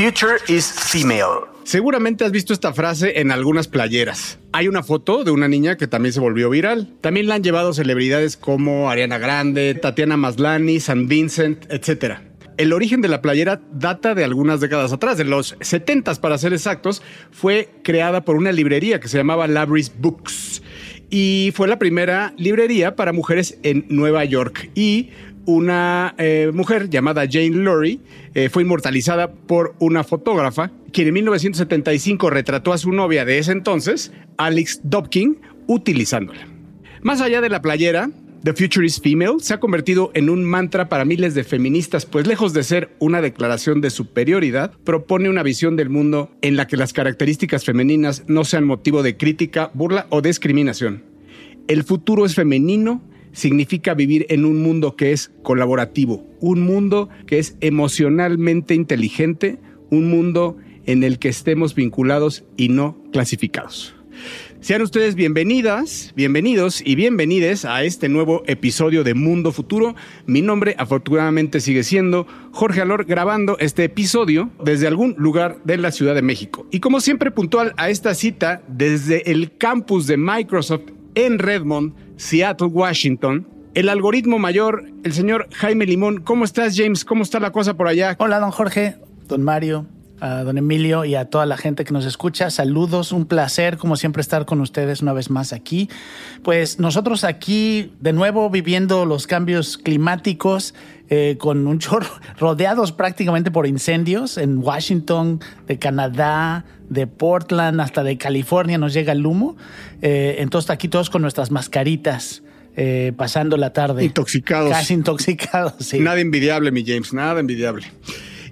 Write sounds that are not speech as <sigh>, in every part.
future is female. Seguramente has visto esta frase en algunas playeras. Hay una foto de una niña que también se volvió viral. También la han llevado celebridades como Ariana Grande, Tatiana Maslany, San Vincent, etc. El origen de la playera data de algunas décadas atrás, de los 70 para ser exactos, fue creada por una librería que se llamaba Labris Books y fue la primera librería para mujeres en Nueva York y una eh, mujer llamada Jane Lurie eh, fue inmortalizada por una fotógrafa quien en 1975 retrató a su novia de ese entonces, Alex Dobkin, utilizándola. Más allá de la playera, The Future is Female se ha convertido en un mantra para miles de feministas, pues lejos de ser una declaración de superioridad, propone una visión del mundo en la que las características femeninas no sean motivo de crítica, burla o discriminación. El futuro es femenino significa vivir en un mundo que es colaborativo, un mundo que es emocionalmente inteligente, un mundo en el que estemos vinculados y no clasificados. Sean ustedes bienvenidas, bienvenidos y bienvenides a este nuevo episodio de Mundo Futuro. Mi nombre afortunadamente sigue siendo Jorge Alor grabando este episodio desde algún lugar de la Ciudad de México. Y como siempre puntual a esta cita desde el campus de Microsoft en Redmond, Seattle, Washington, el algoritmo mayor, el señor Jaime Limón. ¿Cómo estás, James? ¿Cómo está la cosa por allá? Hola, don Jorge, don Mario, a don Emilio y a toda la gente que nos escucha. Saludos, un placer como siempre estar con ustedes una vez más aquí. Pues nosotros aquí de nuevo viviendo los cambios climáticos eh, con un chorro, <laughs> rodeados prácticamente por incendios en Washington, de Canadá, de Portland, hasta de California nos llega el humo. Eh, entonces aquí todos con nuestras mascaritas. Eh, pasando la tarde. Intoxicados. Casi intoxicados, sí. Nada envidiable, mi James, nada envidiable.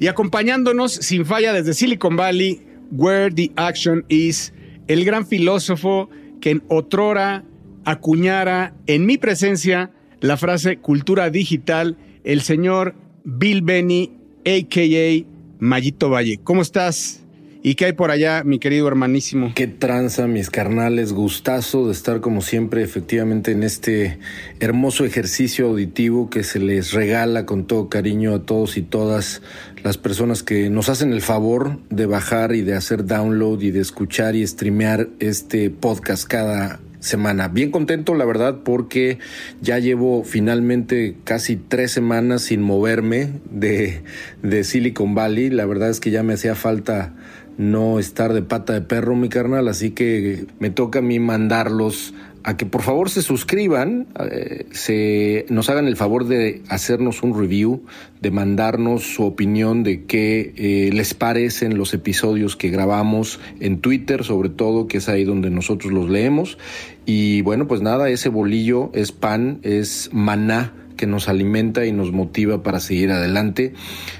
Y acompañándonos sin falla desde Silicon Valley, Where the Action Is, el gran filósofo que en otrora acuñara en mi presencia la frase cultura digital, el señor Bill Benny, a.k.a. Mayito Valle. ¿Cómo estás? ¿Y qué hay por allá, mi querido hermanísimo? Qué tranza, mis carnales. Gustazo de estar como siempre, efectivamente, en este hermoso ejercicio auditivo que se les regala con todo cariño a todos y todas las personas que nos hacen el favor de bajar y de hacer download y de escuchar y streamear este podcast cada semana. Bien contento, la verdad, porque ya llevo finalmente casi tres semanas sin moverme de, de Silicon Valley. La verdad es que ya me hacía falta no estar de pata de perro, mi carnal, así que me toca a mí mandarlos a que por favor se suscriban, eh, se nos hagan el favor de hacernos un review, de mandarnos su opinión de qué eh, les parecen los episodios que grabamos en Twitter, sobre todo, que es ahí donde nosotros los leemos. Y bueno, pues nada, ese bolillo es pan, es maná que nos alimenta y nos motiva para seguir adelante.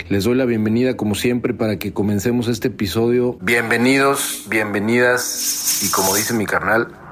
Les doy la bienvenida como siempre para que comencemos este episodio. Bienvenidos, bienvenidas y como dice mi carnal,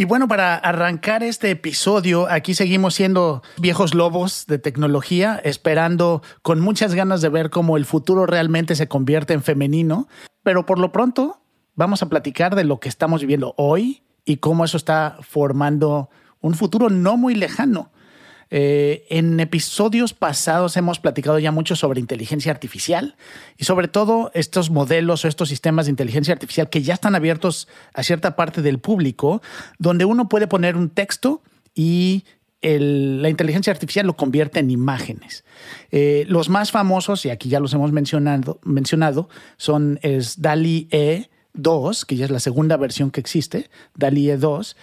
Y bueno, para arrancar este episodio, aquí seguimos siendo viejos lobos de tecnología, esperando con muchas ganas de ver cómo el futuro realmente se convierte en femenino. Pero por lo pronto, vamos a platicar de lo que estamos viviendo hoy y cómo eso está formando un futuro no muy lejano. Eh, en episodios pasados hemos platicado ya mucho sobre inteligencia artificial y sobre todo estos modelos o estos sistemas de inteligencia artificial que ya están abiertos a cierta parte del público, donde uno puede poner un texto y el- la inteligencia artificial lo convierte en imágenes. Eh, los más famosos, y aquí ya los hemos mencionado, mencionado son es DALI E2, que ya es la segunda versión que existe, DALI E2,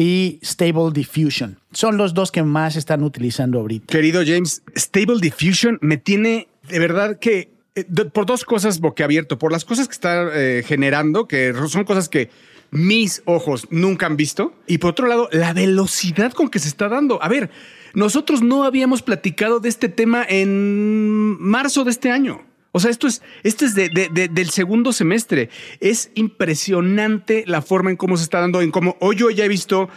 y Stable Diffusion. Son los dos que más están utilizando ahorita. Querido James, Stable Diffusion me tiene de verdad que eh, por dos cosas boquiabierto, por las cosas que está eh, generando, que son cosas que mis ojos nunca han visto, y por otro lado, la velocidad con que se está dando. A ver, nosotros no habíamos platicado de este tema en marzo de este año. O sea, esto es, esto es de, de, de, del segundo semestre. Es impresionante la forma en cómo se está dando, en cómo hoy yo ya he visto,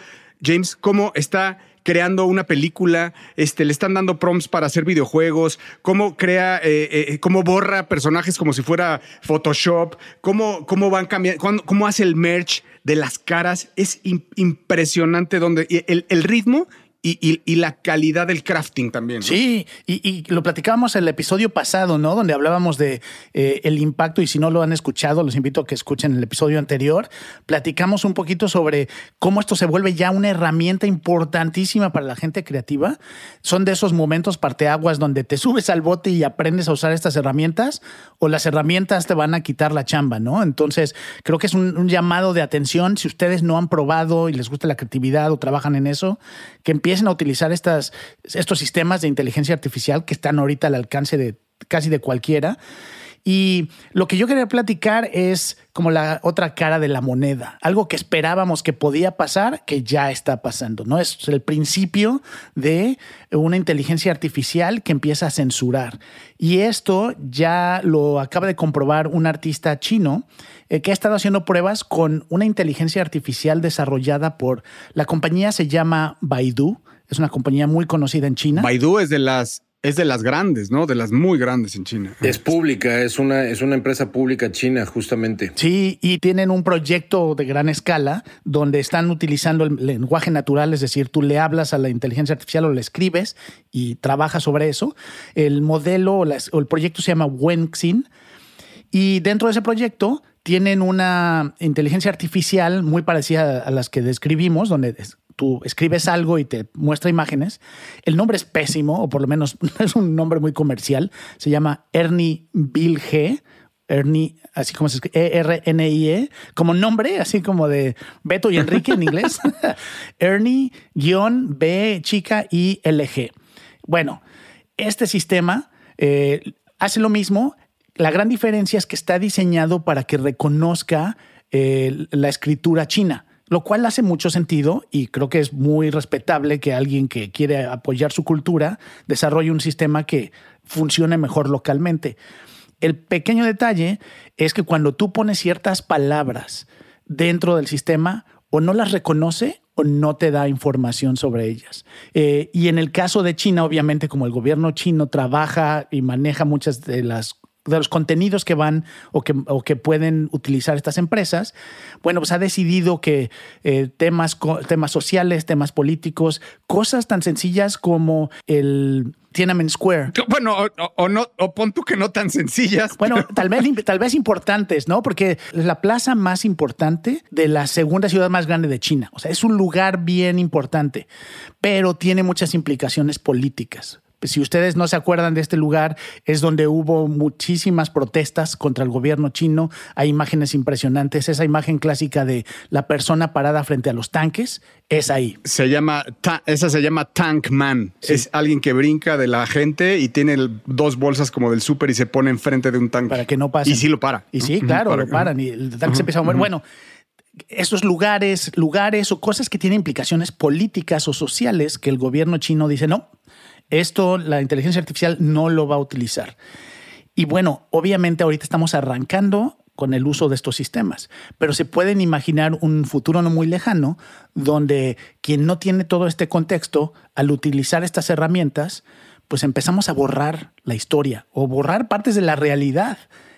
James, cómo está creando una película, este, le están dando prompts para hacer videojuegos, cómo crea, eh, eh, cómo borra personajes como si fuera Photoshop, cómo, cómo van cambiando, cómo hace el merch de las caras. Es impresionante donde el, el ritmo y, la calidad del crafting también. Sí, y, y, lo platicábamos en el episodio pasado, ¿no? Donde hablábamos de eh, el impacto y si no lo han escuchado, los invito a que escuchen el episodio anterior. Platicamos un poquito sobre cómo esto se vuelve ya una herramienta importantísima para la gente creativa. Son de esos momentos parteaguas donde te subes al bote y aprendes a usar estas herramientas o las herramientas te van a quitar la chamba, ¿no? Entonces, creo que es un, un llamado de atención. Si ustedes no han probado y les gusta la creatividad o trabajan en eso, que empiecen empiecen a utilizar estas, estos sistemas de inteligencia artificial que están ahorita al alcance de casi de cualquiera. Y lo que yo quería platicar es como la otra cara de la moneda, algo que esperábamos que podía pasar, que ya está pasando, ¿no? Es el principio de una inteligencia artificial que empieza a censurar. Y esto ya lo acaba de comprobar un artista chino eh, que ha estado haciendo pruebas con una inteligencia artificial desarrollada por la compañía se llama Baidu, es una compañía muy conocida en China. Baidu es de las es de las grandes, ¿no? De las muy grandes en China. Es pública, es una, es una empresa pública china, justamente. Sí, y tienen un proyecto de gran escala donde están utilizando el lenguaje natural, es decir, tú le hablas a la inteligencia artificial o le escribes y trabaja sobre eso. El modelo o el proyecto se llama Wenxin. Y dentro de ese proyecto tienen una inteligencia artificial muy parecida a las que describimos, donde tú escribes algo y te muestra imágenes. El nombre es pésimo, o por lo menos no <laughs> es un nombre muy comercial. Se llama Ernie Bill G. Ernie, así como se escribe, E-R-N-I-E, como nombre, así como de Beto y Enrique en inglés. <laughs> Ernie-B chica I L G. Bueno, este sistema eh, hace lo mismo. La gran diferencia es que está diseñado para que reconozca eh, la escritura china lo cual hace mucho sentido y creo que es muy respetable que alguien que quiere apoyar su cultura desarrolle un sistema que funcione mejor localmente. El pequeño detalle es que cuando tú pones ciertas palabras dentro del sistema, o no las reconoce o no te da información sobre ellas. Eh, y en el caso de China, obviamente, como el gobierno chino trabaja y maneja muchas de las de los contenidos que van o que, o que pueden utilizar estas empresas, bueno, pues ha decidido que eh, temas, temas sociales, temas políticos, cosas tan sencillas como el Tiananmen Square. Bueno, o, o, no, o pon tú que no tan sencillas. Bueno, pero... tal vez, tal vez importantes, ¿no? Porque es la plaza más importante de la segunda ciudad más grande de China. O sea, es un lugar bien importante, pero tiene muchas implicaciones políticas si ustedes no se acuerdan de este lugar, es donde hubo muchísimas protestas contra el gobierno chino. Hay imágenes impresionantes. Esa imagen clásica de la persona parada frente a los tanques es ahí. Se llama, esa se llama Tank Man. Sí. Es alguien que brinca de la gente y tiene dos bolsas como del súper y se pone enfrente de un tanque. Para que no pase. Y sí lo para. Y sí, claro, para lo paran. Y el tanque uh -huh. se empieza a mover. Uh -huh. Bueno esos lugares, lugares o cosas que tienen implicaciones políticas o sociales que el gobierno chino dice no, esto la inteligencia artificial no lo va a utilizar. Y bueno, obviamente ahorita estamos arrancando con el uso de estos sistemas, pero se pueden imaginar un futuro no muy lejano donde quien no tiene todo este contexto, al utilizar estas herramientas, pues empezamos a borrar la historia o borrar partes de la realidad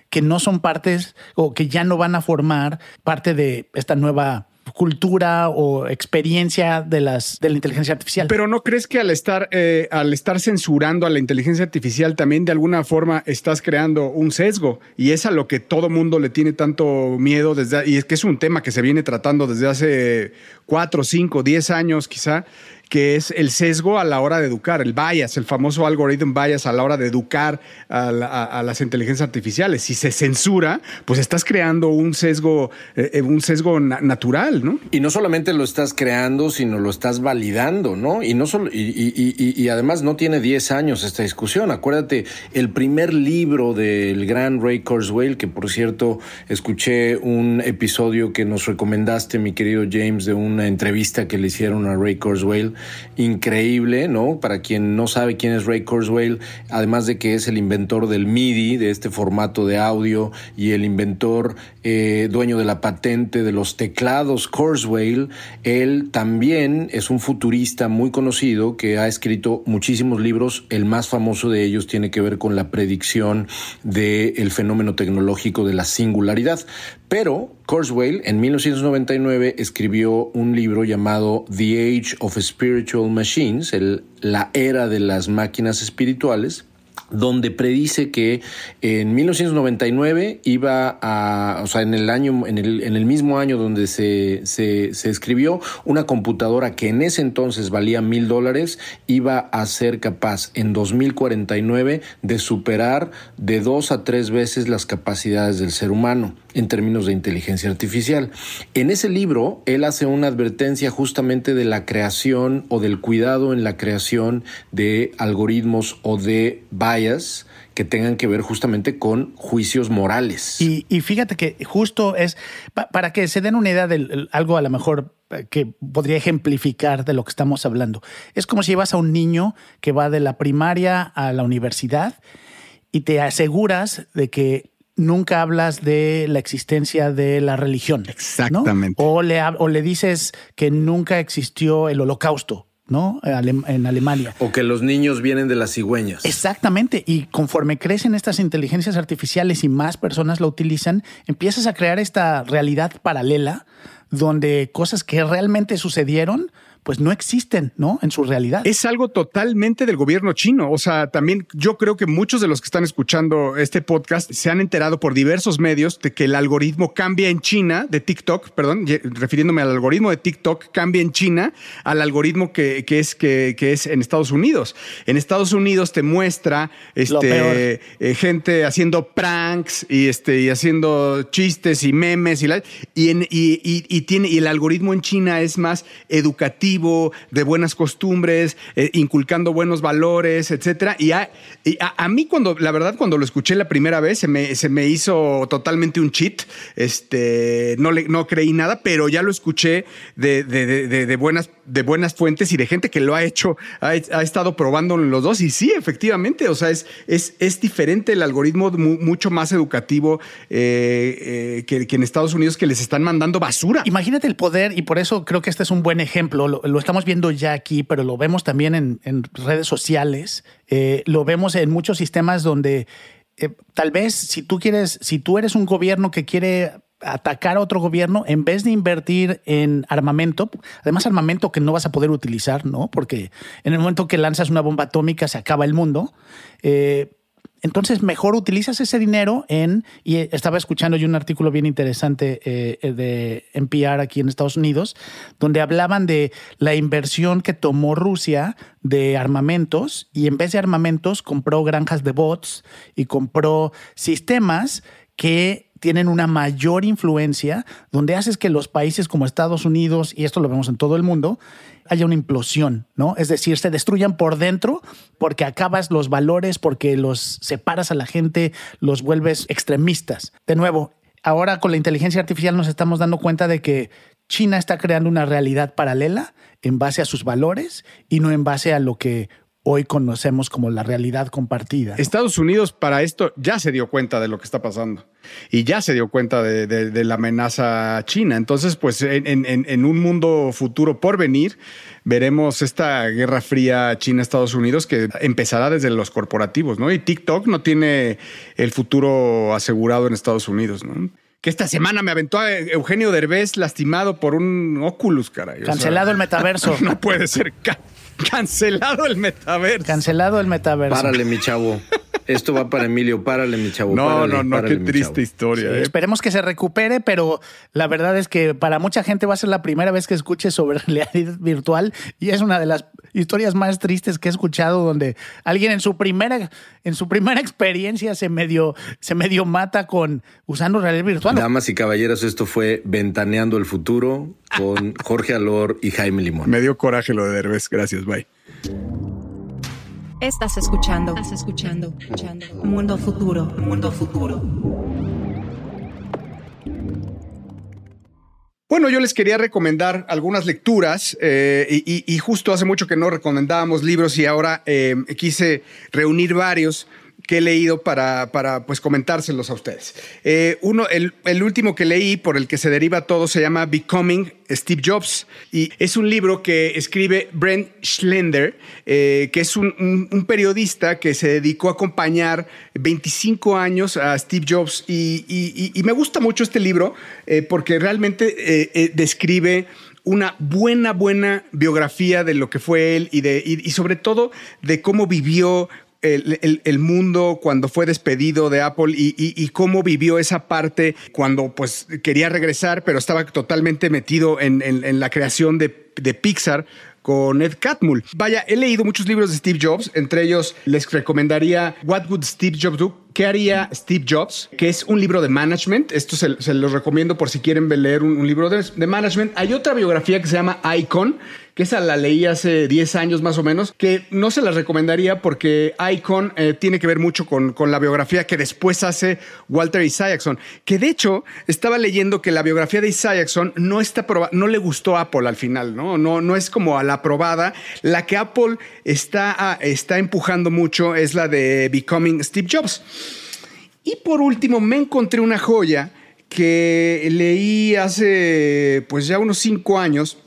que no son partes o que ya no van a formar parte de esta nueva cultura o experiencia de las de la inteligencia artificial. Pero no crees que al estar eh, al estar censurando a la inteligencia artificial también de alguna forma estás creando un sesgo y es a lo que todo mundo le tiene tanto miedo desde y es que es un tema que se viene tratando desde hace cuatro, cinco, diez años quizá que es el sesgo a la hora de educar, el bias, el famoso algoritmo bias a la hora de educar a, la, a, las inteligencias artificiales. Si se censura, pues estás creando un sesgo, eh, un sesgo na natural, ¿no? Y no solamente lo estás creando, sino lo estás validando, ¿no? Y no solo, y, y, y, y además no tiene 10 años esta discusión. Acuérdate, el primer libro del gran Ray Kurzweil, que por cierto escuché un episodio que nos recomendaste, mi querido James, de una entrevista que le hicieron a Ray Kurzweil increíble, ¿no? Para quien no sabe quién es Ray Kurzweil, además de que es el inventor del MIDI, de este formato de audio, y el inventor eh, dueño de la patente de los teclados Kurzweil, él también es un futurista muy conocido que ha escrito muchísimos libros. El más famoso de ellos tiene que ver con la predicción del fenómeno tecnológico de la singularidad. Pero Kurzweil en 1999 escribió un libro llamado The Age of Spiritual Machines, el, la era de las máquinas espirituales, donde predice que en 1999 iba a, o sea, en el año, en el, mismo año donde se, se, se, escribió, una computadora que en ese entonces valía mil dólares iba a ser capaz en 2049 de superar de dos a tres veces las capacidades del ser humano en términos de inteligencia artificial. En ese libro, él hace una advertencia justamente de la creación o del cuidado en la creación de algoritmos o de bias que tengan que ver justamente con juicios morales. Y, fíjate que justo es, pa, para que se den una idea de algo a lo mejor eh, que podría ejemplificar de lo que estamos hablando. Es como si llevas a un niño que va de la primaria a la universidad y te aseguras de que nunca hablas de la existencia de la religión. Exactamente. ¿no? O, le, o le dices que nunca existió el holocausto. ¿no? En Alemania. O que los niños vienen de las cigüeñas. Exactamente. Y conforme crecen estas inteligencias artificiales y más personas lo utilizan, empiezas a crear esta realidad paralela donde cosas que realmente sucedieron pues no existen, ¿no? En su realidad. Es algo totalmente del gobierno chino. O sea, también yo creo que muchos de los que están escuchando este podcast se han enterado por diversos medios de que el algoritmo cambia en China, de TikTok, perdón, refiriéndome al algoritmo de TikTok, cambia en China al algoritmo que, que es, que, que, es en Estados Unidos. En Estados Unidos te muestra este, eh, gente haciendo pranks y, este, y haciendo chistes y memes y, la, y, en, y, y, y, tiene, y el algoritmo en China es más educativo de buenas costumbres, eh, inculcando buenos valores, etcétera. Y, a, a, mí cuando, la verdad, cuando lo escuché la primera vez, se me, se me hizo totalmente un cheat. Este, no, le, no creí nada, pero ya lo escuché de, de, de, buenas, de buenas fuentes y de gente que lo ha hecho, ha, estado probando los dos. Y sí, efectivamente, o sea, es, es, es diferente el algoritmo, mucho más educativo eh, eh, que, en Estados Unidos, que les están mandando basura. Imagínate el poder, y por eso creo que este es un buen ejemplo. Lo, estamos viendo ya aquí, pero lo vemos también en, redes sociales, eh, lo vemos en muchos sistemas donde tal vez si tú quieres, si tú eres un gobierno que quiere atacar a otro gobierno, en vez de invertir en armamento, además armamento que no vas a poder utilizar, ¿no? Porque en el momento que lanzas una bomba atómica se acaba el mundo. Eh, entonces, mejor utilizas ese dinero en, y estaba escuchando yo un artículo bien interesante eh, de NPR aquí en Estados Unidos, donde hablaban de la inversión que tomó Rusia de armamentos y en vez de armamentos compró granjas de bots y compró sistemas que tienen una mayor influencia, donde haces que los países como Estados Unidos, y esto lo vemos en todo el mundo, haya una implosión, ¿no? Es decir, se destruyan por dentro porque acabas los valores, porque los separas a la gente, los vuelves extremistas. De nuevo, ahora con la inteligencia artificial nos estamos dando cuenta de que China está creando una realidad paralela en base a sus valores y no en base a lo que hoy conocemos como la realidad compartida. Estados Unidos para esto ya se dio cuenta de lo que está pasando y ya se dio cuenta de, de, de la amenaza china. Entonces, pues en, en, en, un mundo futuro por venir, veremos esta guerra fría China-Estados Unidos que empezará desde los corporativos, ¿no? Y TikTok no tiene el futuro asegurado en Estados Unidos, ¿no? que esta semana me aventó a Eugenio Derbez lastimado por un Oculus, caray. Cancelado o sea, el metaverso. <laughs> No puede ser. Cancelado el metaverso. Cancelado el metaverso. Párale, mi chavo. Esto va para Emilio, párale, mi chavo. No, párale, no, no, párale, qué triste historia. Sí, eh. Esperemos que se recupere, pero la verdad es que para mucha gente va a ser la primera vez que escuche sobre <laughs> realidad virtual y es una de las historias más tristes que he escuchado donde alguien en su primera, en su primera experiencia se medio, se medio mata con usando realidad virtual. Damas y caballeros, esto fue Ventaneando el Futuro con <laughs> Jorge Alor y Jaime Limón. Me dio coraje lo de Derbez. Gracias, bye. Estás escuchando. Estás escuchando. escuchando. Mundo futuro. Mundo futuro. Bueno, yo les quería recomendar algunas lecturas eh, y, justo hace mucho que no recomendábamos libros y ahora eh, quise reunir varios que he leído para, para pues comentárselos a ustedes. Eh, uno, el, el, último que leí, por el que se deriva todo, se llama Becoming Steve Jobs y es un libro que escribe Brent Schlender, eh, que es un, un, periodista que se dedicó a acompañar 25 años a Steve Jobs y, y, y me gusta mucho este libro eh, porque realmente describe una buena, buena biografía de lo que fue él y, de, y, sobre todo de cómo vivió el, mundo cuando fue despedido de Apple y, cómo vivió esa parte cuando pues quería regresar, pero estaba totalmente metido en, la creación de, de Pixar con Ed Catmull. Vaya, he leído muchos libros de Steve Jobs, entre ellos les recomendaría What Would Steve Jobs Do? ¿Qué haría Steve Jobs? Que es un libro de management. Esto se, los recomiendo por si quieren leer un, libro de, de management. Hay otra biografía que se llama Icon, que esa la leí hace 10 años más o menos, que no se las recomendaría porque Icon eh, tiene que ver mucho con, con, la biografía que después hace Walter Isaacson, que de hecho estaba leyendo que la biografía de Isaacson no está no le gustó a Apple al final, ¿no? No, no es como a la aprobada. La que Apple está, ah, está empujando mucho es la de Becoming Steve Jobs. Y por último, me encontré una joya que leí hace pues ya unos cinco años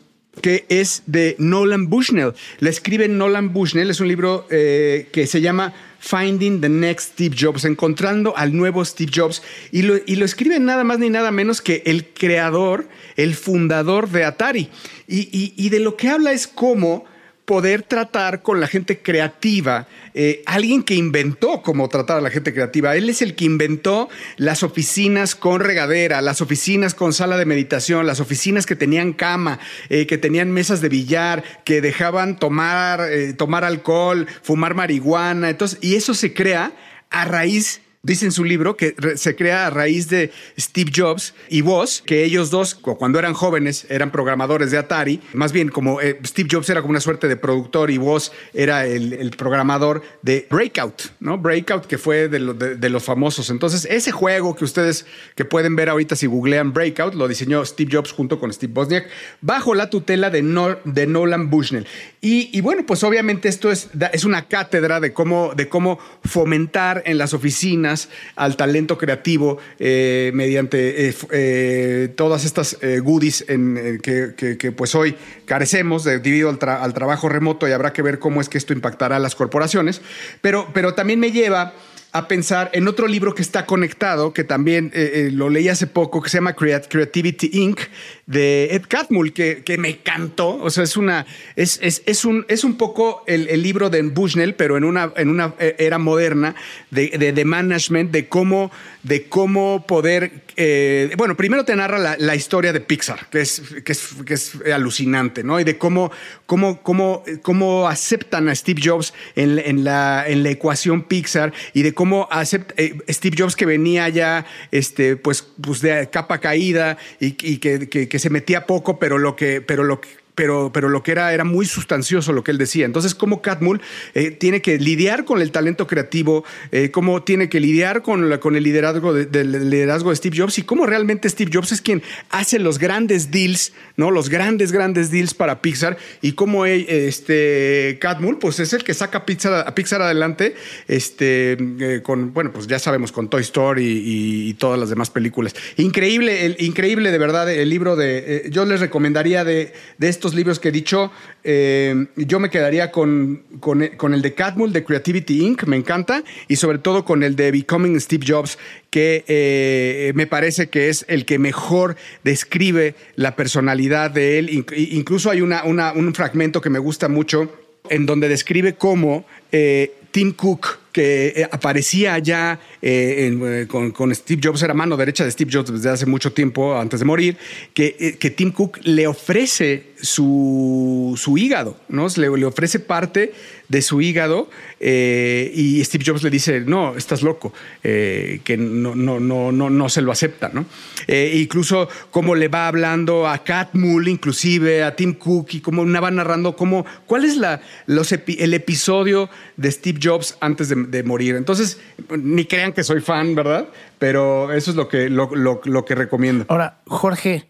que es de Nolan Bushnell. La escribe Nolan Bushnell, es un libro eh, que se llama Finding the Next Steve Jobs, encontrando al nuevo Steve Jobs, y lo, y lo escribe nada más ni nada menos que el creador, el fundador de Atari. Y, y de lo que habla es cómo poder tratar con la gente creativa, eh, alguien que inventó cómo tratar a la gente creativa. Él es el que inventó las oficinas con regadera, las oficinas con sala de meditación, las oficinas que tenían cama, eh, que tenían mesas de billar, que dejaban tomar, eh, tomar alcohol, fumar marihuana. Entonces, y eso se crea a raíz dice en su libro que se crea a raíz de Steve Jobs y vos, que ellos dos, cuando eran jóvenes, eran programadores de Atari. Más bien, como eh, Steve Jobs era como una suerte de productor y vos era el, programador de Breakout, ¿no? Breakout, que fue de, los famosos. Entonces, ese juego que ustedes que pueden ver ahorita si googlean Breakout, lo diseñó Steve Jobs junto con Steve Bosniak, bajo la tutela de, de Nolan Bushnell. Y, y, bueno, pues obviamente esto es, es una cátedra de cómo, de cómo fomentar en las oficinas al talento creativo eh, mediante eh, eh, todas estas goodies que, pues hoy carecemos debido al, al, trabajo remoto y habrá que ver cómo es que esto impactará a las corporaciones. Pero, pero también me lleva a pensar en otro libro que está conectado, que también lo leí hace poco, que se llama Creativity Inc., de Ed Catmull, que, que me encantó. O sea, es una, es, es, es un, es un poco el, el, libro de Bushnell, pero en una, en una era moderna de, de, de management, de cómo, de cómo poder eh, bueno, primero te narra la, historia de Pixar, que es, que es, que es alucinante, ¿no? Y de cómo, cómo, cómo, cómo aceptan a Steve Jobs en, en, la, en la ecuación Pixar y de cómo acepta eh, Steve Jobs que venía ya este, pues, pues de capa caída y, y que, que, que, se metía poco, pero lo que, pero lo que pero, pero lo que era era muy sustancioso lo que él decía. Entonces, cómo Catmull eh, tiene que lidiar con el talento creativo, eh, cómo tiene que lidiar con, con el liderazgo de, liderazgo de Steve Jobs y cómo realmente Steve Jobs es quien hace los grandes deals, ¿no? Los grandes, grandes deals para Pixar y cómo este Catmull, pues es el que saca Pixar, a Pixar adelante, este, eh, con, bueno, pues ya sabemos, con Toy Story y, todas las demás películas. Increíble, increíble de verdad el libro de, yo les recomendaría de, de estos libros que he dicho, eh, yo me quedaría con, con, el de Catmull, de Creativity Inc., me encanta, y sobre todo con el de Becoming Steve Jobs, que eh, me parece que es el que mejor describe la personalidad de él. Incluso hay una, un fragmento que me gusta mucho en donde describe cómo eh, Tim Cook, que aparecía eh, eh, con, Steve Jobs, era mano derecha de Steve Jobs desde hace mucho tiempo, antes de morir, que, que Tim Cook le ofrece su, su hígado, ¿no? Le, le, ofrece parte de su hígado y Steve Jobs le dice, no, estás loco, que no, no, no, no, no se lo acepta, ¿no? incluso cómo le va hablando a Cat Mull, inclusive a Tim Cook, y cómo va narrando cómo, cuál es la, el episodio de Steve Jobs antes de, morir. Entonces, ni crean que soy fan, ¿verdad? Pero eso es lo que, lo, que recomiendo. Ahora, Jorge,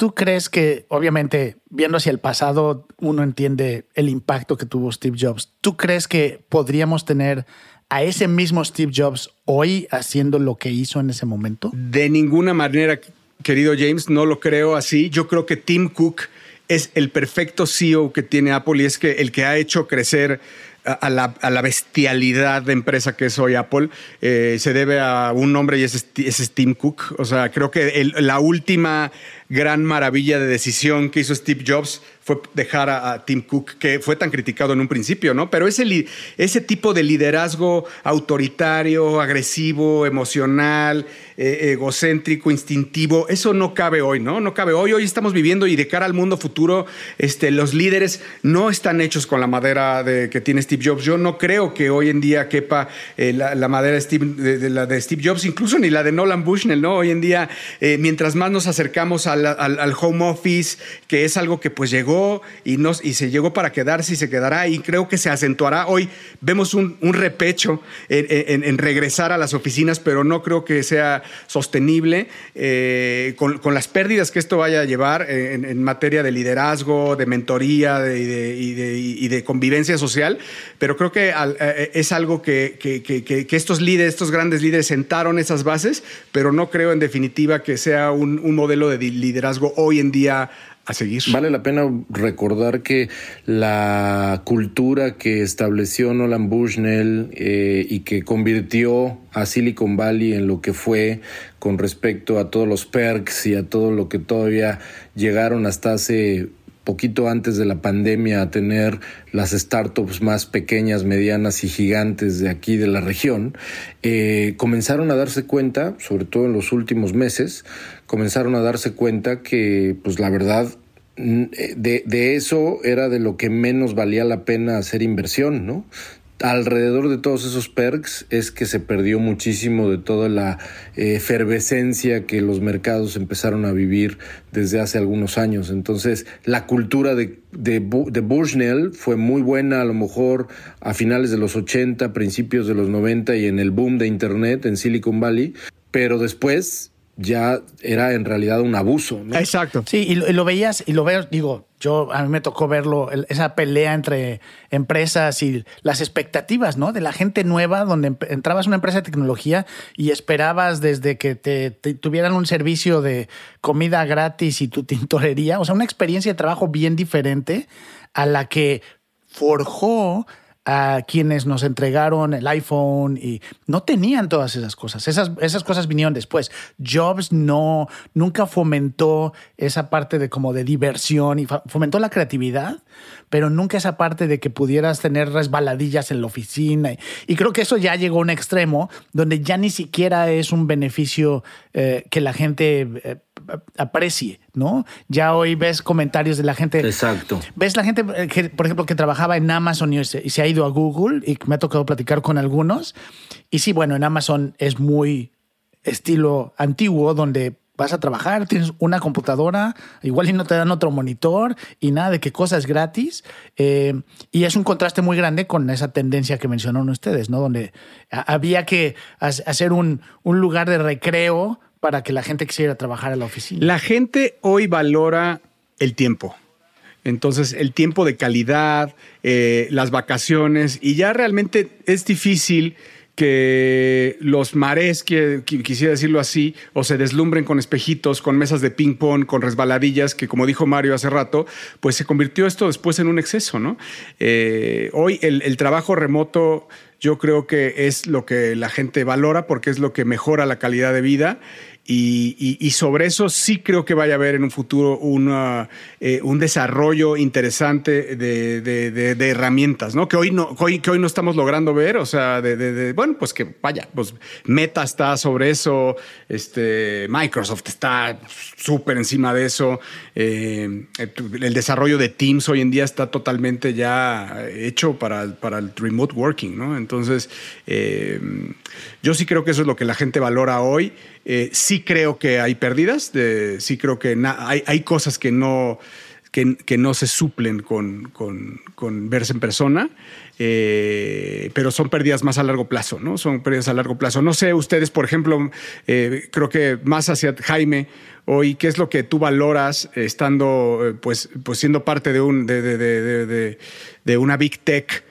¿Tú crees que, obviamente, viendo hacia el pasado, uno entiende el impacto que tuvo Steve Jobs? ¿Tú crees que podríamos tener a ese mismo Steve Jobs hoy haciendo lo que hizo en ese momento? De ninguna manera, querido James, no lo creo así. Yo creo que Tim Cook es el perfecto CEO que tiene Apple y es que el que ha hecho crecer a la, bestialidad de empresa que es hoy Apple eh, se debe a un nombre y ese es, Tim Cook. O sea, creo que la última gran maravilla de decisión que hizo Steve Jobs fue dejar a, Tim Cook, que fue tan criticado en un principio, ¿no? Pero ese, ese tipo de liderazgo autoritario, agresivo, emocional, eh, egocéntrico, instintivo, eso no cabe hoy, ¿no? No cabe hoy. Hoy estamos viviendo y de cara al mundo futuro, este, los líderes no están hechos con la madera de, que tiene Steve Jobs. Yo no creo que hoy en día quepa eh, la, madera de Steve, Jobs, incluso ni la de Nolan Bushnell, ¿no? Hoy en día, eh, mientras más nos acercamos al, home office, que es algo que pues llegó y, nos, y se llegó para quedarse y se quedará y creo que se acentuará. Hoy vemos un, repecho en, regresar a las oficinas, pero no creo que sea sostenible eh, con, las pérdidas que esto vaya a llevar en, materia de liderazgo, de mentoría y, de, convivencia social, pero creo que eh, es algo que, estos líderes, estos grandes líderes sentaron esas bases, pero no creo en definitiva que sea un modelo de liderazgo hoy en día seguir. Vale la pena recordar que la cultura que estableció Nolan Bushnell eh, y que convirtió a Silicon Valley en lo que fue con respecto a todos los perks y a todo lo que todavía llegaron hasta hace poquito antes de la pandemia a tener las startups más pequeñas, medianas y gigantes de aquí de la región, eh, comenzaron a darse cuenta, sobre todo en los últimos meses, comenzaron a darse cuenta que, pues la verdad, de, de, eso era de lo que menos valía la pena hacer inversión, ¿no? Alrededor de todos esos perks es que se perdió muchísimo de toda la eh, efervescencia que los mercados empezaron a vivir desde hace algunos años. Entonces, la cultura de, de, de Bushnell fue muy buena a lo mejor a finales de los 80, principios de los 90 y en el boom de Internet en Silicon Valley, pero después ya era en realidad un abuso. ¿no? Exacto. Sí, y lo, veías, y lo veo, digo, yo a mí me tocó verlo, esa pelea entre empresas y las expectativas, ¿no? De la gente nueva, donde entrabas a una empresa de tecnología y esperabas desde que te, tuvieran un servicio de comida gratis y tu <laughs> tintorería, o sea, una experiencia de trabajo bien diferente a la que forjó a quienes nos entregaron el iPhone y no tenían todas esas cosas. Esas, esas cosas vinieron después. Jobs no, nunca fomentó esa parte de como de diversión y fomentó la creatividad, pero nunca esa parte de que pudieras tener resbaladillas en la oficina. Y creo que eso ya llegó a un extremo donde ya ni siquiera es un beneficio eh, que la gente eh, aprecie, ¿no? Ya hoy ves comentarios de la gente. Exacto. Ves la gente, eh, que, por ejemplo, que trabajaba en Amazon y se, y se ha ido a Google y me ha tocado platicar con algunos. Y sí, bueno, en Amazon es muy estilo antiguo donde vas a trabajar, tienes una computadora, igual y no te dan otro monitor y nada de qué cosas gratis. Eh, y es un contraste muy grande con esa tendencia que mencionaron ustedes, ¿no? Donde había que hacer un, un lugar de recreo para que la gente quisiera trabajar en la oficina. La gente hoy valora el tiempo. Entonces, el tiempo de calidad, eh, las vacaciones, y ya realmente es difícil que los mares, que, quisiera decirlo así, o se deslumbren con espejitos, con mesas de ping-pong, con resbaladillas, que como dijo Mario hace rato, pues se convirtió esto después en un exceso, ¿no? Eh, hoy el, trabajo remoto yo creo que es lo que la gente valora porque es lo que mejora la calidad de vida y, sobre eso sí creo que vaya a haber en un futuro una, eh, un desarrollo interesante de, herramientas, ¿no? Que hoy no, hoy, que hoy no estamos logrando ver, o sea, de, bueno, pues que vaya, pues Meta está sobre eso, este, Microsoft está súper encima de eso, eh, el desarrollo de Teams hoy en día está totalmente ya hecho para, para el remote working, ¿no? Entonces, eh, yo sí creo que eso es lo que la gente valora hoy. Eh, sí creo que hay pérdidas, sí creo que hay, hay, cosas que no, que, no se suplen con, con, verse en persona, eh, pero son pérdidas más a largo plazo, ¿no? Son pérdidas a largo plazo. No sé, ustedes, por ejemplo, eh, creo que más hacia Jaime, hoy, ¿qué es lo que tú valoras estando, pues, pues siendo parte de, un, de, de, de, de una Big Tech?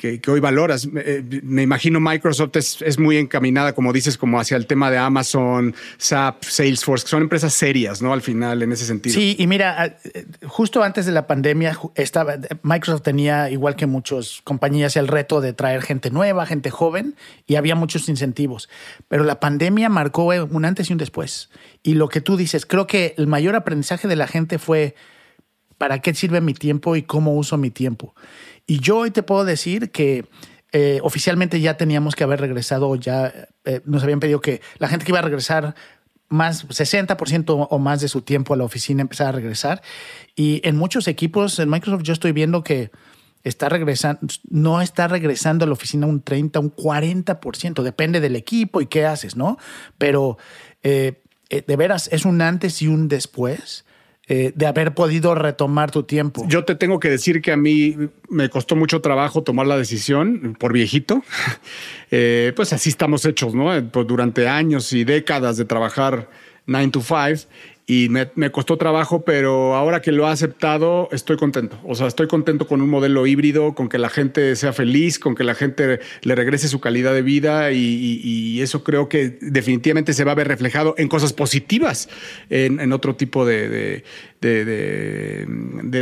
Que, hoy valoras. Eh, me imagino Microsoft es, muy encaminada, como dices, como hacia el tema de Amazon, SAP, Salesforce, que son empresas serias, ¿no? Al final, en ese sentido. Sí, y mira, eh, justo antes de la pandemia, estaba, Microsoft tenía, igual que muchas compañías, el reto de traer gente nueva, gente joven, y había muchos incentivos. Pero la pandemia marcó un antes y un después. Y lo que tú dices, creo que el mayor aprendizaje de la gente fue para qué sirve mi tiempo y cómo uso mi tiempo. Y yo hoy te puedo decir que eh, oficialmente ya teníamos que haber regresado, ya eh, nos habían pedido que la gente que iba a regresar más 60% o más de su tiempo a la oficina empezara a regresar. Y en muchos equipos en Microsoft yo estoy viendo que está no está regresando a la oficina un 30, un 40%, depende del equipo y qué haces, ¿no? Pero eh, de veras es un antes y un después eh, de haber podido retomar tu tiempo? Yo te tengo que decir que a mí me costó mucho trabajo tomar la decisión por viejito. <laughs> Eh, pues así estamos hechos, ¿no? Pues durante años y décadas de trabajar 9 to 5 y me, costó trabajo, pero ahora que lo ha aceptado, estoy contento. O sea, estoy contento con un modelo híbrido, con que la gente sea feliz, con que la gente le regrese su calidad de vida y, eso creo que definitivamente se va a ver reflejado en cosas positivas, en, otro tipo de, de,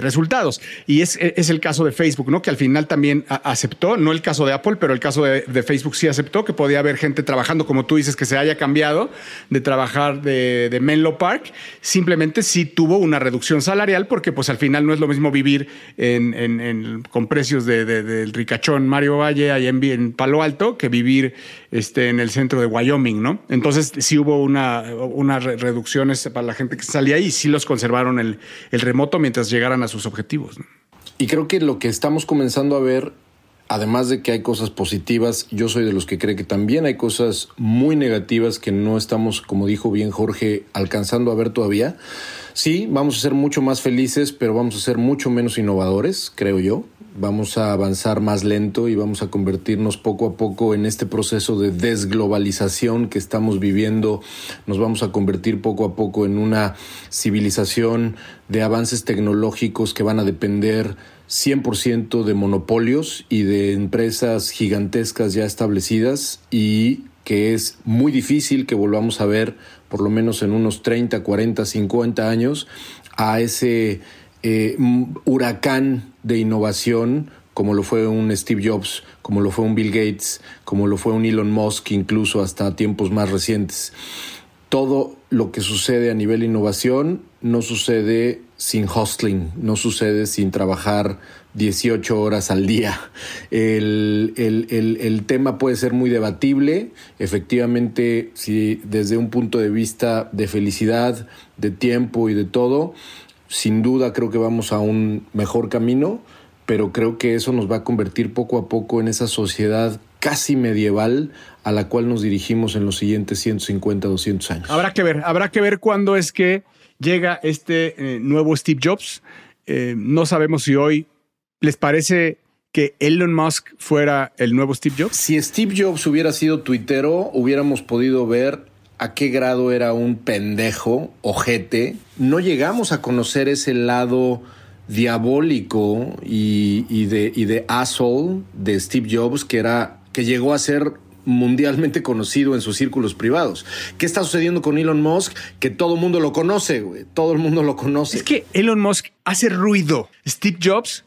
resultados. Y es, es, el caso de Facebook, ¿no? Que al final también aceptó, no el caso de Apple, pero el caso de, Facebook sí aceptó que podía haber gente trabajando, como tú dices, que se haya cambiado de trabajar de, Menlo Park. Simplemente sí tuvo una reducción salarial porque pues al final no es lo mismo vivir en, con precios del ricachón Mario Valle ahí en, en Palo Alto que vivir este, en el centro de Wyoming, ¿no? Entonces sí hubo una, unas reducciones para la gente que salía ahí y sí los conservaron el, remoto mientras llegaran a sus objetivos. Y creo que lo que estamos comenzando a ver, además de que hay cosas positivas, yo soy de los que cree que también hay cosas muy negativas que no estamos, como dijo bien Jorge, alcanzando a ver todavía. Sí, vamos a ser mucho más felices, pero vamos a ser mucho menos innovadores, creo yo vamos a avanzar más lento y vamos a convertirnos poco a poco en este proceso de desglobalización que estamos viviendo. Nos vamos a convertir poco a poco en una civilización de avances tecnológicos que van a depender 100% de monopolios y de empresas gigantescas ya establecidas y que es muy difícil que volvamos a ver, por lo menos en unos 30, 40, 50 años, a ese eh, huracán de innovación como lo fue un Steve Jobs, como lo fue un Bill Gates, como lo fue un Elon Musk, incluso hasta tiempos más recientes. Todo lo que sucede a nivel innovación no sucede sin hustling, no sucede sin trabajar 18 horas al día. El, el, tema puede ser muy debatible, efectivamente, si desde un punto de vista de felicidad, de tiempo y de todo, sin duda creo que vamos a un mejor camino, pero creo que eso nos va a convertir poco a poco en esa sociedad casi medieval a la cual nos dirigimos en los siguientes 150, 200 años. Habrá que ver, habrá que ver cuándo es que llega este eh, nuevo Steve Jobs. Eh, no sabemos si hoy les parece que Elon Musk fuera el nuevo Steve Jobs. Si Steve Jobs hubiera sido tuitero, hubiéramos podido ver a qué grado era un pendejo, ojete. No llegamos a conocer ese lado diabólico y, de, y de asshole de Steve Jobs que era que llegó a ser mundialmente conocido en sus círculos privados. ¿Qué está sucediendo con Elon Musk? Que todo el mundo lo conoce, güey. Todo el mundo lo conoce. Es que Elon Musk hace ruido. Steve Jobs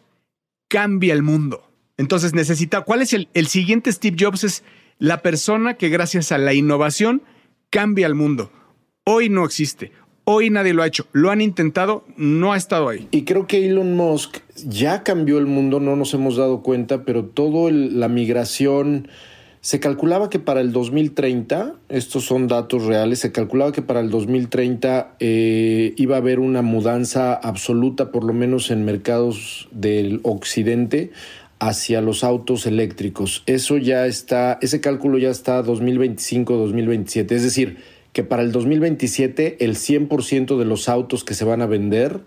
cambia el mundo. Entonces necesita, ¿cuál es el, el siguiente Steve Jobs? Es la persona que gracias a la innovación cambia el mundo. Hoy no existe. Hoy nadie lo ha hecho. Lo han intentado, no ha estado ahí. Y creo que Elon Musk ya cambió el mundo, no nos hemos dado cuenta, pero toda la migración... Se calculaba que para el 2030, estos son datos reales, se calculaba que para el 2030 eh, iba a haber una mudanza absoluta, por lo menos en mercados del occidente, hacia los autos eléctricos. Eso ya está, ese cálculo ya está 2025-2027. Es decir, que para el 2027 el 100% de los autos que se van a vender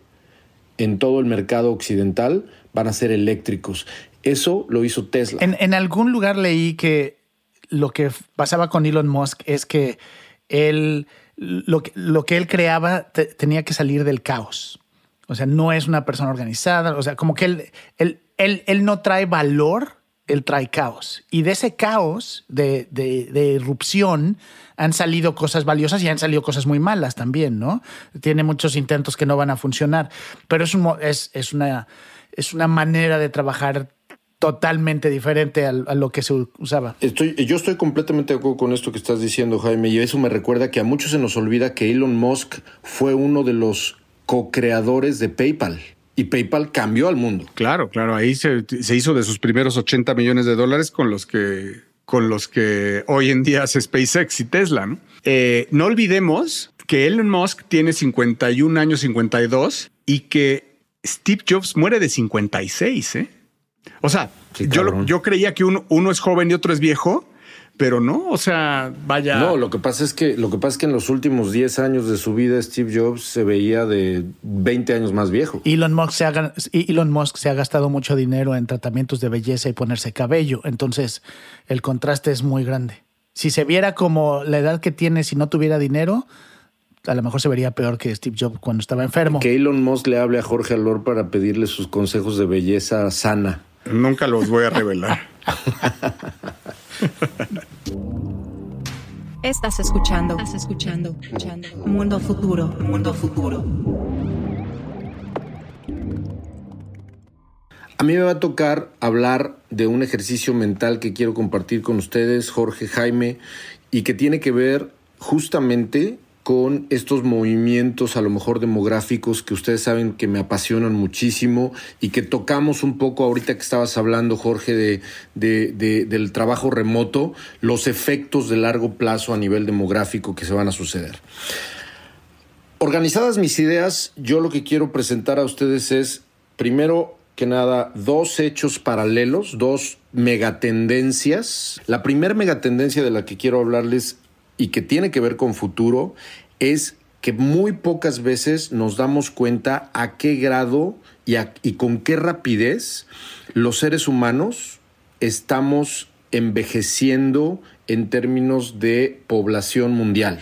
en todo el mercado occidental van a ser eléctricos. Eso lo hizo Tesla. En, algún lugar leí que lo que pasaba con Elon Musk es que él, lo, que- lo que él creaba te- tenía que salir del caos. O sea, no es una persona organizada. O sea, como que él, él, él no trae valor, él trae caos. Y de ese caos de, de, de irrupción han salido cosas valiosas y han salido cosas muy malas también, ¿no? Tiene muchos intentos que no van a funcionar. Pero es, un, es, es, una, es una manera de trabajar totalmente diferente a, lo que se usaba. Estoy, yo estoy completamente de acuerdo con esto que estás diciendo, Jaime, y eso me recuerda que a muchos se nos olvida que Elon Musk fue uno de los co-creadores de PayPal. Y PayPal cambió al mundo. Claro, claro. Ahí se, se hizo de sus primeros 80 millones de dólares con los que, con los que hoy en día hace SpaceX y Tesla. ¿no? Eh, no olvidemos que Elon Musk tiene 51 años, 52 y que Steve Jobs muere de 56. ¿eh? O sea, Sí, yo, yo creía que uno, uno es joven y otro es viejo, pero no. O sea, vaya. No, lo que pasa es que lo que pasa es que en los últimos 10 años de su vida Steve Jobs se veía de 20 años más viejo. Elon Musk, se ha, Elon Musk se ha gastado mucho dinero en tratamientos de belleza y ponerse cabello. Entonces, el contraste es muy grande. Si se viera como la edad que tiene si no tuviera dinero, a lo mejor se vería peor que Steve Jobs cuando estaba enfermo. Que Elon Musk le hable a Jorge Alor para pedirle sus consejos de belleza sana. Nunca los voy a revelar. <laughs> Estás escuchando. Estás escuchando. escuchando. Mundo futuro. Mundo futuro. A mí me va a tocar hablar de un ejercicio mental que quiero compartir con ustedes, Jorge, Jaime, y que tiene que ver justamente con estos movimientos a lo mejor demográficos que ustedes saben que me apasionan muchísimo y que tocamos un poco ahorita que estabas hablando, Jorge, de, de- de- del trabajo remoto, los efectos de largo plazo a nivel demográfico que se van a suceder. Organizadas mis ideas, yo lo que quiero presentar a ustedes es, primero que nada, dos hechos paralelos, dos megatendencias. La primera megatendencia de la que quiero hablarles y que tiene que ver con futuro es que muy pocas veces nos damos cuenta a qué grado y, con qué rapidez los seres humanos estamos envejeciendo en términos de población mundial.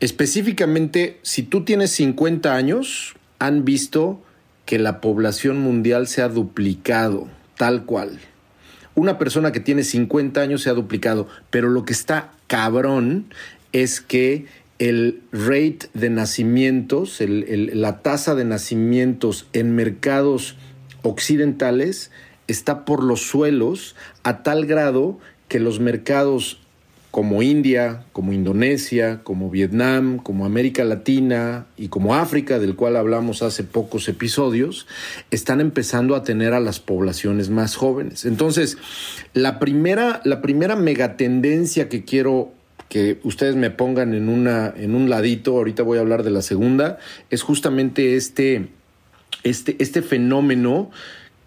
Específicamente, si tú tienes 50 años, han visto que la población mundial se ha duplicado, tal cual. Una persona que tiene 50 años se ha duplicado, pero lo que está cabrón es que el rate de nacimientos, la tasa de nacimientos en mercados occidentales está por los suelos a tal grado que los mercados como India, como Indonesia, como Vietnam, como América Latina y como África, del cual hablamos hace pocos episodios, están empezando a tener a las poblaciones más jóvenes. Entonces, la primera, la primera megatendencia que quiero que ustedes me pongan en, una, en un ladito, ahorita voy a hablar de la segunda, es justamente este, este, este fenómeno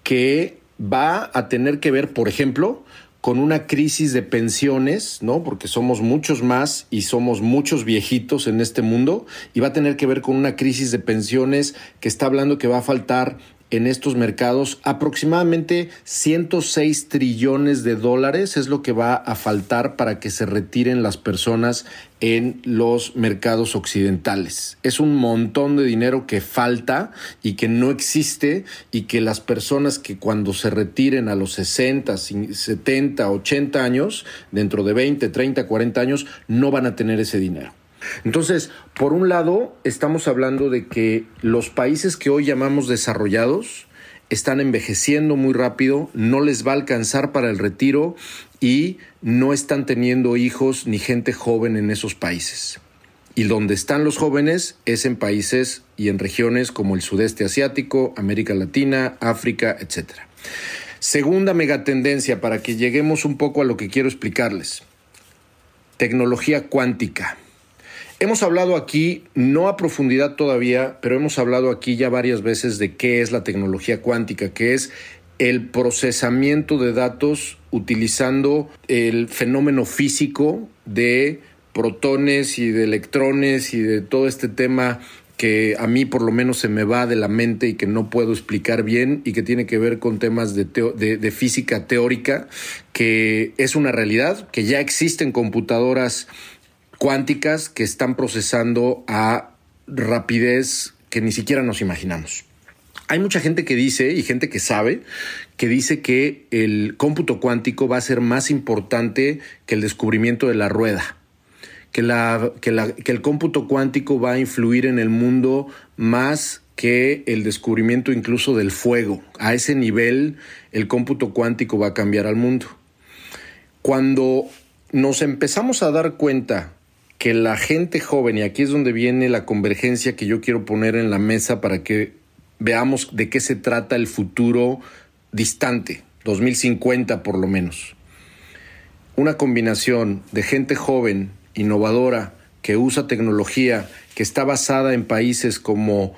que va a tener que ver, por ejemplo, con una crisis de pensiones, ¿no? Porque somos muchos más y somos muchos viejitos en este mundo, y va a tener que ver con una crisis de pensiones que está hablando que va a faltar en estos mercados aproximadamente 106 trillones de dólares es lo que va a faltar para que se retiren las personas en los mercados occidentales. Es un montón de dinero que falta y que no existe y que las personas que cuando se retiren a los 60, 70, 80 años, dentro de 20, 30, 40 años, no van a tener ese dinero. Entonces, por un lado, estamos hablando de que los países que hoy llamamos desarrollados están envejeciendo muy rápido, no les va a alcanzar para el retiro y no están teniendo hijos ni gente joven en esos países. Y donde están los jóvenes es en países y en regiones como el sudeste asiático, América Latina, África, etc. Segunda megatendencia para que lleguemos un poco a lo que quiero explicarles. Tecnología cuántica. Hemos hablado aquí, no a profundidad todavía, pero hemos hablado aquí ya varias veces de qué es la tecnología cuántica, que es el procesamiento de datos utilizando el fenómeno físico de protones y de electrones y de todo este tema que a mí por lo menos se me va de la mente y que no puedo explicar bien y que tiene que ver con temas de, de, de física teórica, que es una realidad, que ya existen computadoras cuánticas que están procesando a rapidez que ni siquiera nos imaginamos. Hay mucha gente que dice, y gente que sabe, que dice que el cómputo cuántico va a ser más importante que el descubrimiento de la rueda que, la, que, la, que el cómputo cuántico va a influir en el mundo más que el descubrimiento incluso del fuego. A ese nivel el cómputo cuántico va a cambiar al mundo. Cuando nos empezamos a dar cuenta que la gente joven, y aquí es donde viene la convergencia que yo quiero poner en la mesa para que veamos de qué se trata el futuro distante, 2050 por lo menos. Una combinación de gente joven innovadora, que usa tecnología, que está basada en países como,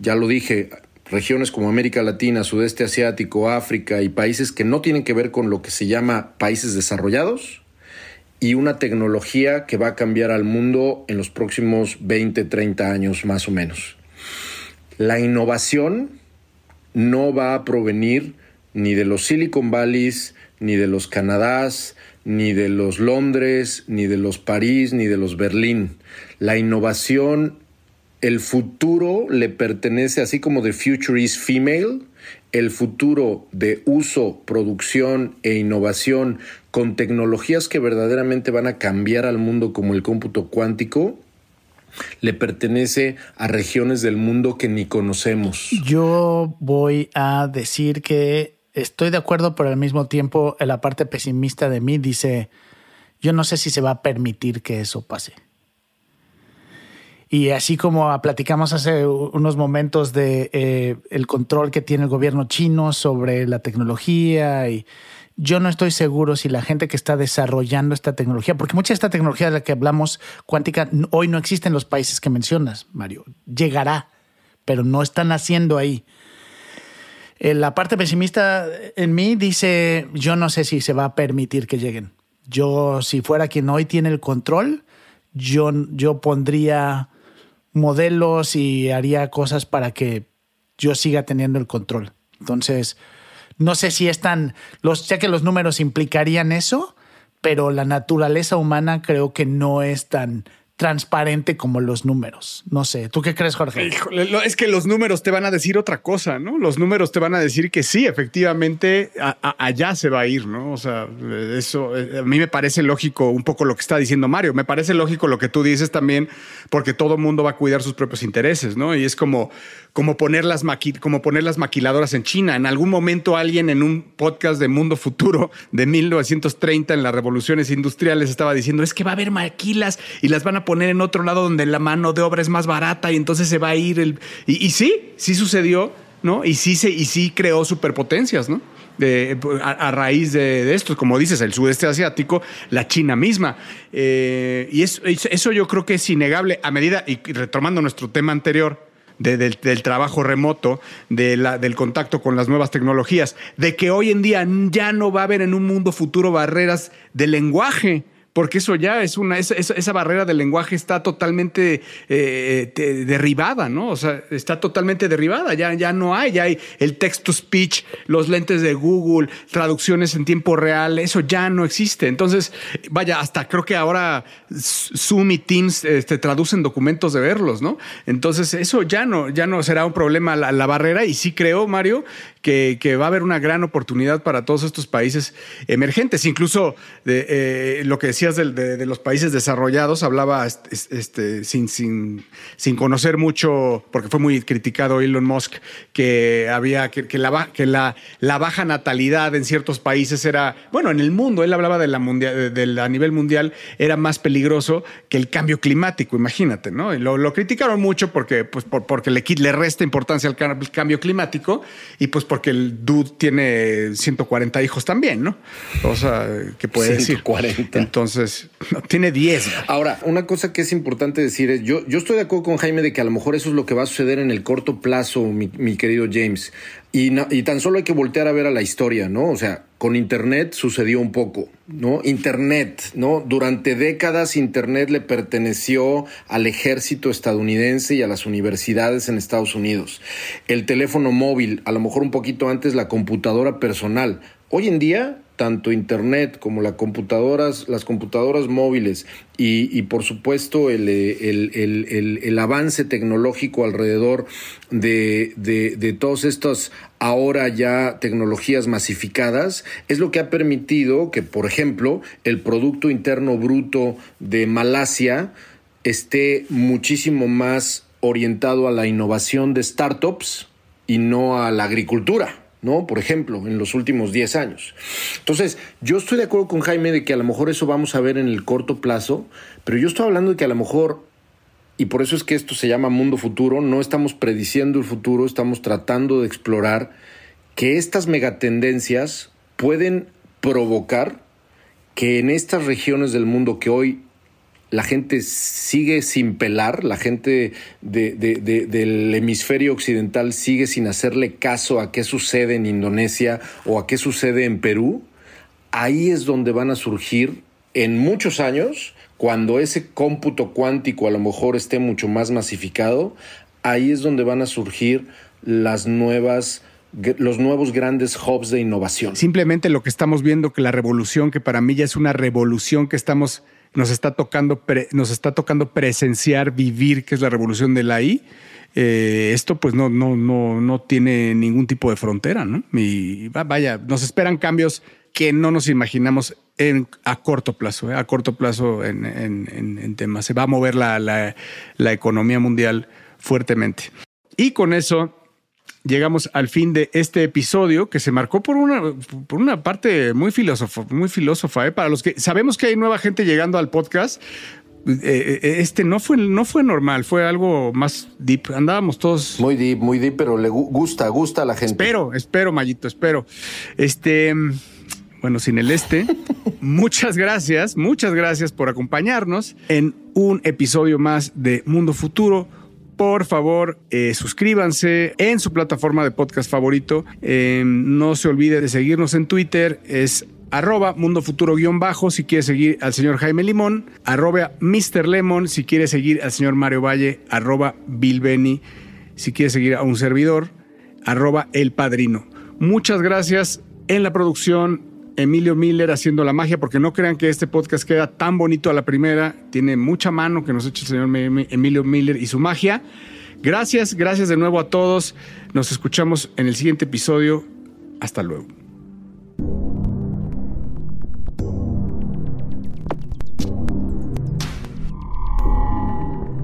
ya lo dije, regiones como América Latina, Sudeste Asiático, África y países que no tienen que ver con lo que se llama países desarrollados, y una tecnología que va a cambiar al mundo en los próximos 20, 30 años más o menos. La innovación no va a provenir ni de los Silicon Valleys, ni de los Canadás, ni de los Londres, ni de los París, ni de los Berlín. La innovación, el futuro le pertenece, así como The Future is Female, el futuro de uso, producción e innovación con tecnologías que verdaderamente van a cambiar al mundo como el cómputo cuántico, le pertenece a regiones del mundo que ni conocemos. Yo voy a decir que estoy de acuerdo, pero al mismo tiempo la parte pesimista de mí dice, yo no sé si se va a permitir que eso pase. Y así como platicamos hace unos momentos de eh, el control que tiene el gobierno chino sobre la tecnología y yo no estoy seguro si la gente que está desarrollando esta tecnología, porque mucha de esta tecnología de la que hablamos cuántica hoy no existe en los países que mencionas, Mario. Llegará, pero no están haciendo ahí. Eh, la parte pesimista en mí dice, yo no sé si se va a permitir que lleguen. Yo, si fuera quien hoy tiene el control, yo, yo pondría modelos y haría cosas para que yo siga teniendo el control. Entonces, no sé si están, los, sé que los números implicarían eso, pero la naturaleza humana creo que no es tan transparente como los números. No sé, ¿tú qué crees, Jorge? es que los números te van a decir otra cosa, ¿no? Los números te van a decir que sí, efectivamente, allá se va a ir, ¿no? O sea, eso eh, a mí me parece lógico un poco lo que está diciendo Mario. Me parece lógico lo que tú dices también, porque todo mundo va a cuidar sus propios intereses, ¿no? Y es como, como, poner las como poner las maquiladoras en China. En algún momento alguien en un podcast de Mundo Futuro de 1930 en las revoluciones industriales estaba diciendo, es que va a haber maquilas y las van a poner en otro lado donde la mano de obra es más barata y entonces se va a ir el... Y, sí, sí sucedió, ¿no? Y sí, se, y sí creó superpotencias, ¿no? De, a, raíz de, esto, como dices, el sudeste asiático, la China misma. Eh, y eso, eso yo creo que es innegable a medida, y retomando nuestro tema anterior, del, trabajo remoto, de la, del contacto con las nuevas tecnologías, de que hoy en día ya no va a haber en un mundo futuro barreras de lenguaje porque eso ya es una, esa, esa barrera del lenguaje está totalmente eh, derribada, ¿no? O sea, está totalmente derribada, ya, ya no hay, ya hay el text to speech, los lentes de Google, traducciones en tiempo real, eso ya no existe. Entonces, vaya, hasta creo que ahora Zoom y Teams este, traducen documentos de verlos, ¿no? Entonces, eso ya no, ya no será un problema la, la barrera y sí creo, Mario, que, va a haber una gran oportunidad para todos estos países emergentes. Incluso de, eh, lo que decías de, los países desarrollados, hablaba este, sin, sin, sin, conocer mucho, porque fue muy criticado Elon Musk, que había que, la, que la, baja natalidad en ciertos países era, bueno, en el mundo, él hablaba de la mundial, a nivel mundial, era más peligroso que el cambio climático, imagínate, ¿no? Y lo, criticaron mucho porque, pues, porque le, le resta importancia al cambio climático y pues porque el dude tiene 140 hijos también, ¿no? O sea, ¿qué puede 140. decir? Entonces, no, tiene 10. Ahora, una cosa que es importante decir es, yo, yo estoy de acuerdo con Jaime de que a lo mejor eso es lo que va a suceder en el corto plazo, mi, querido James. Y, tan solo hay que voltear a ver a la historia, ¿no? O sea, con Internet sucedió un poco, ¿no? Internet, ¿no? Durante décadas Internet le perteneció al ejército estadounidense y a las universidades en Estados Unidos. El teléfono móvil, a lo mejor un poquito antes la computadora personal. Hoy en día tanto internet como las computadoras, las computadoras móviles y, por supuesto el, eh, el avance tecnológico alrededor de, de, de todas estas ahora ya tecnologías masificadas es lo que ha permitido que, por ejemplo, el Producto Interno Bruto de Malasia esté muchísimo más orientado a la innovación de startups y no a la agricultura. ¿No? Por ejemplo, en los últimos 10 años. Entonces, yo estoy de acuerdo con Jaime de que a lo mejor eso vamos a ver en el corto plazo, pero yo estoy hablando de que a lo mejor, y por eso es que esto se llama mundo futuro, no estamos prediciendo el futuro, estamos tratando de explorar que estas megatendencias pueden provocar que en estas regiones del mundo que hoy la gente sigue sin pelar, la gente de, de, de, del hemisferio occidental sigue sin hacerle caso a qué sucede en Indonesia o a qué sucede en Perú, ahí es donde van a surgir en muchos años, cuando ese cómputo cuántico a lo mejor esté mucho más masificado, ahí es donde van a surgir las nuevas los nuevos grandes hubs de innovación. Simplemente lo que estamos viendo que la revolución que para mí ya es una revolución que estamos nos está tocando, nos está tocando presenciar, vivir, que es la revolución de la I. Eh, esto pues no, no, no, no tiene ningún tipo de frontera, ¿no? Y vaya, nos esperan cambios que no nos imaginamos a corto plazo, ¿eh? a corto plazo en, en, temas. Se va a mover la, la economía mundial fuertemente. Y con eso llegamos al fin de este episodio que se marcó por una, por una parte muy filósofa, muy filósofa, ¿eh? para los que sabemos que hay nueva gente llegando al podcast. Eh, este no fue, no fue normal, fue algo más deep. Andábamos todos. Muy deep, muy deep, pero le gusta, gusta a la gente. Espero, espero, Mayito, espero. Este, bueno, sin el este, <laughs> muchas gracias, muchas gracias por acompañarnos en un episodio más de Mundo Futuro por favor, eh, suscríbanse en su plataforma de podcast favorito. Eh, no se olvide de seguirnos en Twitter. Es arroba mundo futuro guion bajo si quiere seguir al señor Jaime Limón, arroba si quiere seguir al señor Mario Valle, arroba si quiere seguir a un servidor, arroba El Padrino. Muchas gracias en la producción. Emilio Miller haciendo la magia, porque no crean que este podcast queda tan bonito a la primera. Tiene mucha mano que nos echa el señor Emilio Miller y su magia. Gracias, gracias de nuevo a todos. Nos escuchamos en el siguiente episodio. Hasta luego.